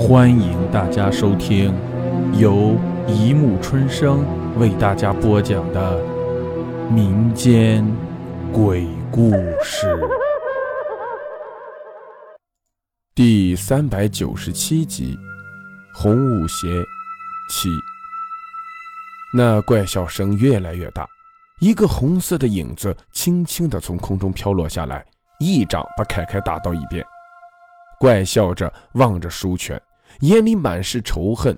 欢迎大家收听由一木春生为大家播讲的民间鬼故事第三百九十七集《红舞鞋七》。那怪笑声越来越大，一个红色的影子轻轻地从空中飘落下来，一掌把凯凯打到一边。怪笑着望着舒全。眼里满是仇恨，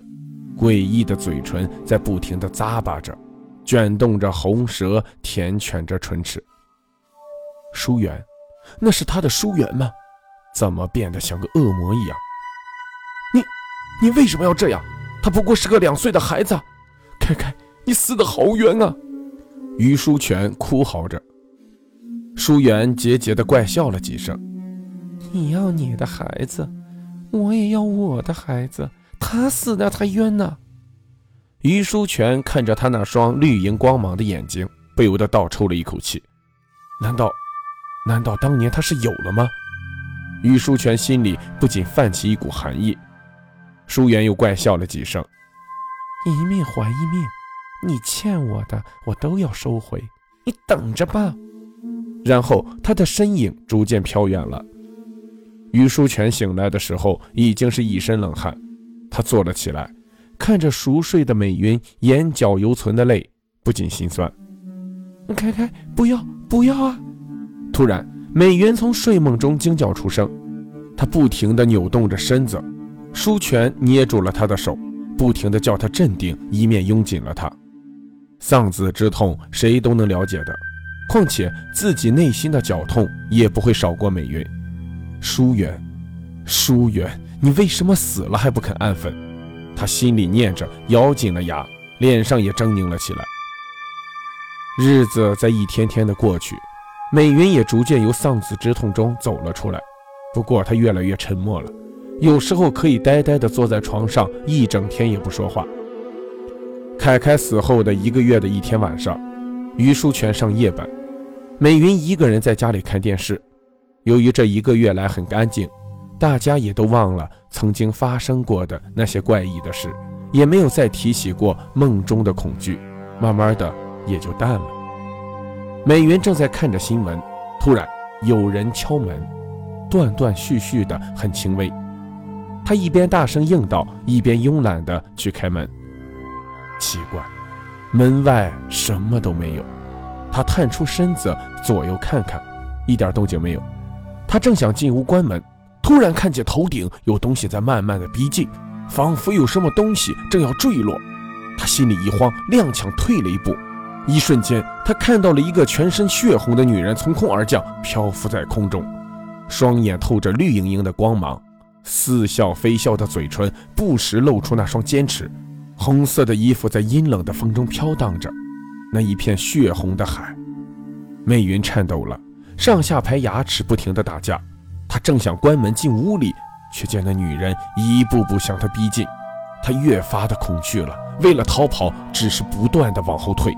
诡异的嘴唇在不停地咂巴着，卷动着红舌，舔犬着唇齿。舒媛，那是他的舒媛吗？怎么变得像个恶魔一样？你，你为什么要这样？他不过是个两岁的孩子。开开，你死得好冤啊！于书全哭嚎着。舒媛桀桀地怪笑了几声。你要你的孩子。我也要我的孩子，他死的才冤呢。于书全看着他那双绿莹光芒的眼睛，不由得倒抽了一口气。难道，难道当年他是有了吗？于书全心里不禁泛起一股寒意。舒媛又怪笑了几声：“一命还一命，你欠我的我都要收回，你等着吧。”然后他的身影逐渐飘远了。于书全醒来的时候，已经是一身冷汗。他坐了起来，看着熟睡的美云，眼角犹存的泪，不禁心酸。开开，不要，不要啊！突然，美云从睡梦中惊叫出声，她不停地扭动着身子。书全捏住了她的手，不停地叫她镇定，一面拥紧了她。丧子之痛，谁都能了解的，况且自己内心的绞痛，也不会少过美云。疏远，疏远，你为什么死了还不肯安分？他心里念着，咬紧了牙，脸上也狰狞了起来。日子在一天天的过去，美云也逐渐由丧子之痛中走了出来。不过她越来越沉默了，有时候可以呆呆地坐在床上一整天也不说话。凯凯死后的一个月的一天晚上，于书全上夜班，美云一个人在家里看电视。由于这一个月来很干净，大家也都忘了曾经发生过的那些怪异的事，也没有再提起过梦中的恐惧，慢慢的也就淡了。美云正在看着新闻，突然有人敲门，断断续续的，很轻微。她一边大声应道，一边慵懒的去开门。奇怪，门外什么都没有。她探出身子左右看看，一点动静没有。他正想进屋关门，突然看见头顶有东西在慢慢的逼近，仿佛有什么东西正要坠落。他心里一慌，踉跄退了一步。一瞬间，他看到了一个全身血红的女人从空而降，漂浮在空中，双眼透着绿莹莹的光芒，似笑非笑的嘴唇不时露出那双尖齿，红色的衣服在阴冷的风中飘荡着，那一片血红的海。魅云颤抖了。上下排牙齿不停地打架，他正想关门进屋里，却见那女人一步步向他逼近，他越发的恐惧了。为了逃跑，只是不断的往后退。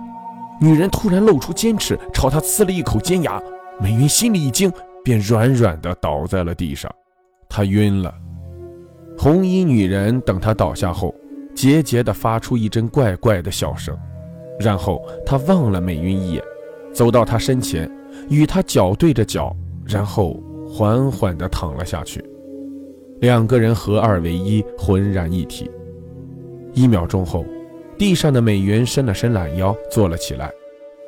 女人突然露出尖齿，朝他呲了一口尖牙。美云心里一惊，便软软的倒在了地上，她晕了。红衣女人等她倒下后，桀桀的发出一阵怪怪的笑声，然后她望了美云一眼，走到她身前。与他脚对着脚，然后缓缓地躺了下去。两个人合二为一，浑然一体。一秒钟后，地上的美云伸了伸懒腰，坐了起来。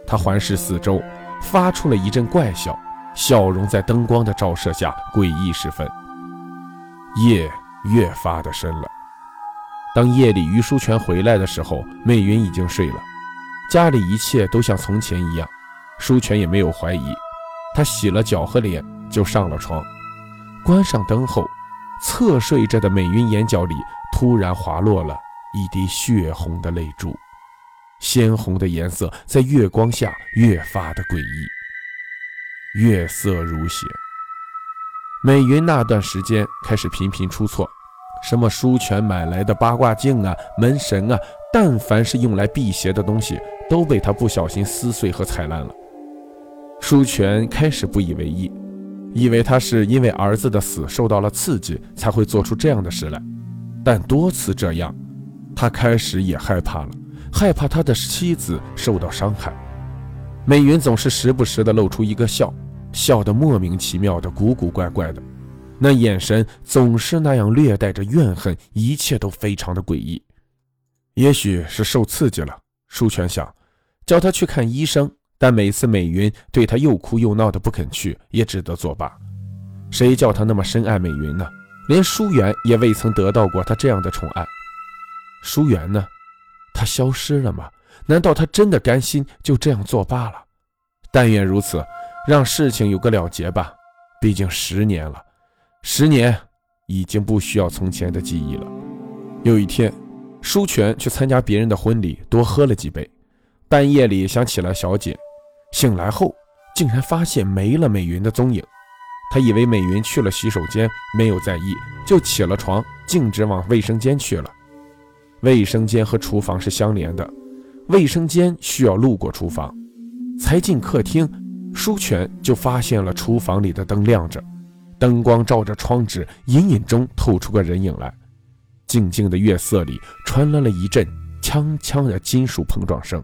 她环视四周，发出了一阵怪笑，笑容在灯光的照射下诡异十分。夜越发的深了。当夜里于书全回来的时候，美云已经睡了，家里一切都像从前一样。舒全也没有怀疑，他洗了脚和脸就上了床，关上灯后，侧睡着的美云眼角里突然滑落了一滴血红的泪珠，鲜红的颜色在月光下越发的诡异，月色如血。美云那段时间开始频频出错，什么舒全买来的八卦镜啊、门神啊，但凡是用来辟邪的东西，都被他不小心撕碎和踩烂了。舒全开始不以为意，以为他是因为儿子的死受到了刺激才会做出这样的事来。但多次这样，他开始也害怕了，害怕他的妻子受到伤害。美云总是时不时的露出一个笑，笑得莫名其妙的古古怪怪的，那眼神总是那样略带着怨恨，一切都非常的诡异。也许是受刺激了，舒全想叫他去看医生，但每次美云对他又哭又闹的不肯去，也只得作罢。谁叫他那么深爱美云呢？连舒媛也未曾得到过他这样的宠爱。舒媛呢？他消失了吗？难道他真的甘心就这样作罢了？但愿如此，让事情有个了结吧。毕竟十年了，十年已经不需要从前的记忆了。有一天，舒全去参加别人的婚礼，多喝了几杯，半夜里想起了小姐，醒来后竟然发现没了美云的踪影。他以为美云去了洗手间，没有在意，就起了床，径直往卫生间去了。卫生间和厨房是相连的，卫生间需要路过厨房。才进客厅，舒全就发现了厨房里的灯亮着，灯光照着窗纸，隐隐中透出个人影来。静静的月色里传来了一阵锵锵的金属碰撞声。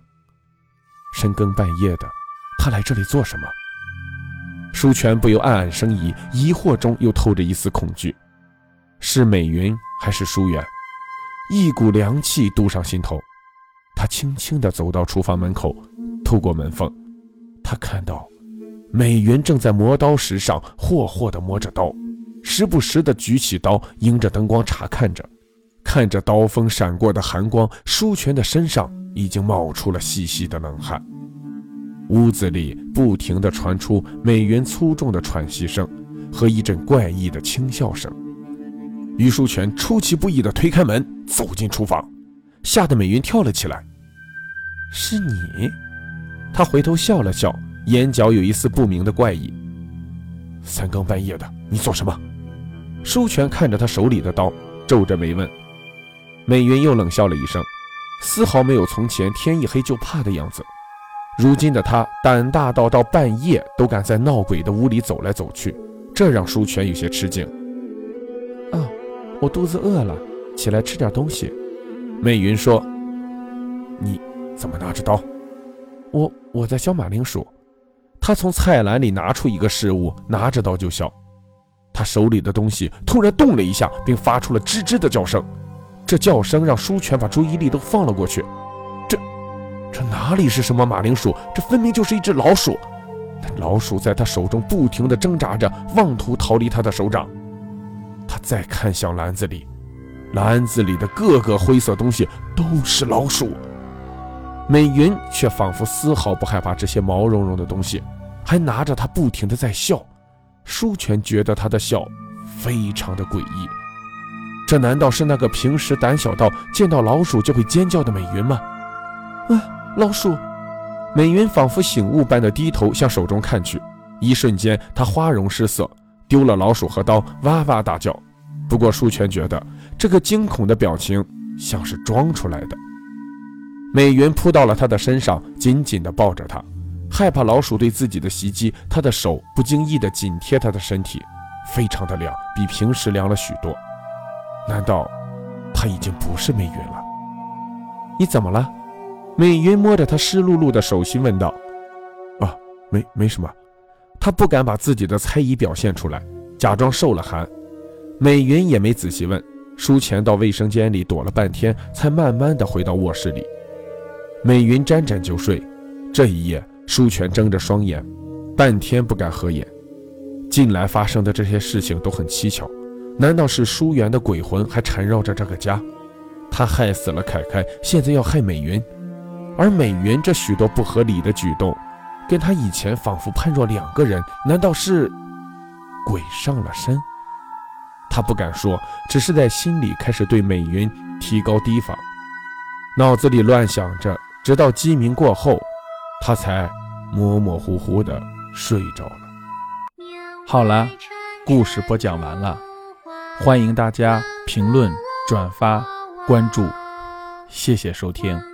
深更半夜的，他来这里做什么？舒全不由暗暗生疑，疑惑中又透着一丝恐惧：是美云还是舒媛？一股凉气渡上心头。他轻轻地走到厨房门口，透过门缝，他看到美云正在磨刀石上霍霍地磨着刀，时不时地举起刀，迎着灯光查看着。看着刀锋闪过的寒光，舒全的身上已经冒出了细细的冷汗。屋子里不停地传出美云粗重的喘息声和一阵怪异的轻笑声。于淑全出其不意地推开门，走进厨房，吓得美云跳了起来。“是你？”他回头笑了笑，眼角有一丝不明的怪异。“三更半夜的，你做什么？”书全看着他手里的刀，皱着眉问。美云又冷笑了一声，丝毫没有从前天一黑就怕的样子。如今的他胆大到到半夜都敢在闹鬼的屋里走来走去，这让舒全有些吃惊。哦，我肚子饿了，起来吃点东西。美云说：“你怎么拿着刀？”我我在削马铃薯。他从菜篮里拿出一个食物，拿着刀就削。他手里的东西突然动了一下，并发出了吱吱的叫声。这叫声让舒全把注意力都放了过去。这哪里是什么马铃薯？这分明就是一只老鼠！老鼠在他手中不停地挣扎着，妄图逃离他的手掌。他再看向篮子里，篮子里的各个灰色东西都是老鼠。美云却仿佛丝毫不害怕这些毛茸茸的东西，还拿着它不停地在笑。舒全觉得他的笑非常的诡异。这难道是那个平时胆小到见到老鼠就会尖叫的美云吗？啊！老鼠，美云仿佛醒悟般的低头向手中看去，一瞬间，她花容失色，丢了老鼠和刀，哇哇大叫。不过舒全觉得这个惊恐的表情像是装出来的。美云扑到了他的身上，紧紧地抱着他，害怕老鼠对自己的袭击，他的手不经意地紧贴他的身体，非常的凉，比平时凉了许多。难道他已经不是美云了？你怎么了？美云摸着他湿漉漉的手心问道：“啊，没没什么。”他不敢把自己的猜疑表现出来，假装受了寒。美云也没仔细问。舒前到卫生间里躲了半天，才慢慢的回到卧室里。美云沾沾就睡。这一夜，舒全睁着双眼，半天不敢合眼。近来发生的这些事情都很蹊跷，难道是舒媛的鬼魂还缠绕着这个家？他害死了凯凯，现在要害美云。而美云这许多不合理的举动，跟他以前仿佛判若两个人，难道是鬼上了身？他不敢说，只是在心里开始对美云提高提防，脑子里乱想着，直到鸡鸣过后，他才模模糊糊的睡着了。好了，故事播讲完了，欢迎大家评论、转发、关注，谢谢收听。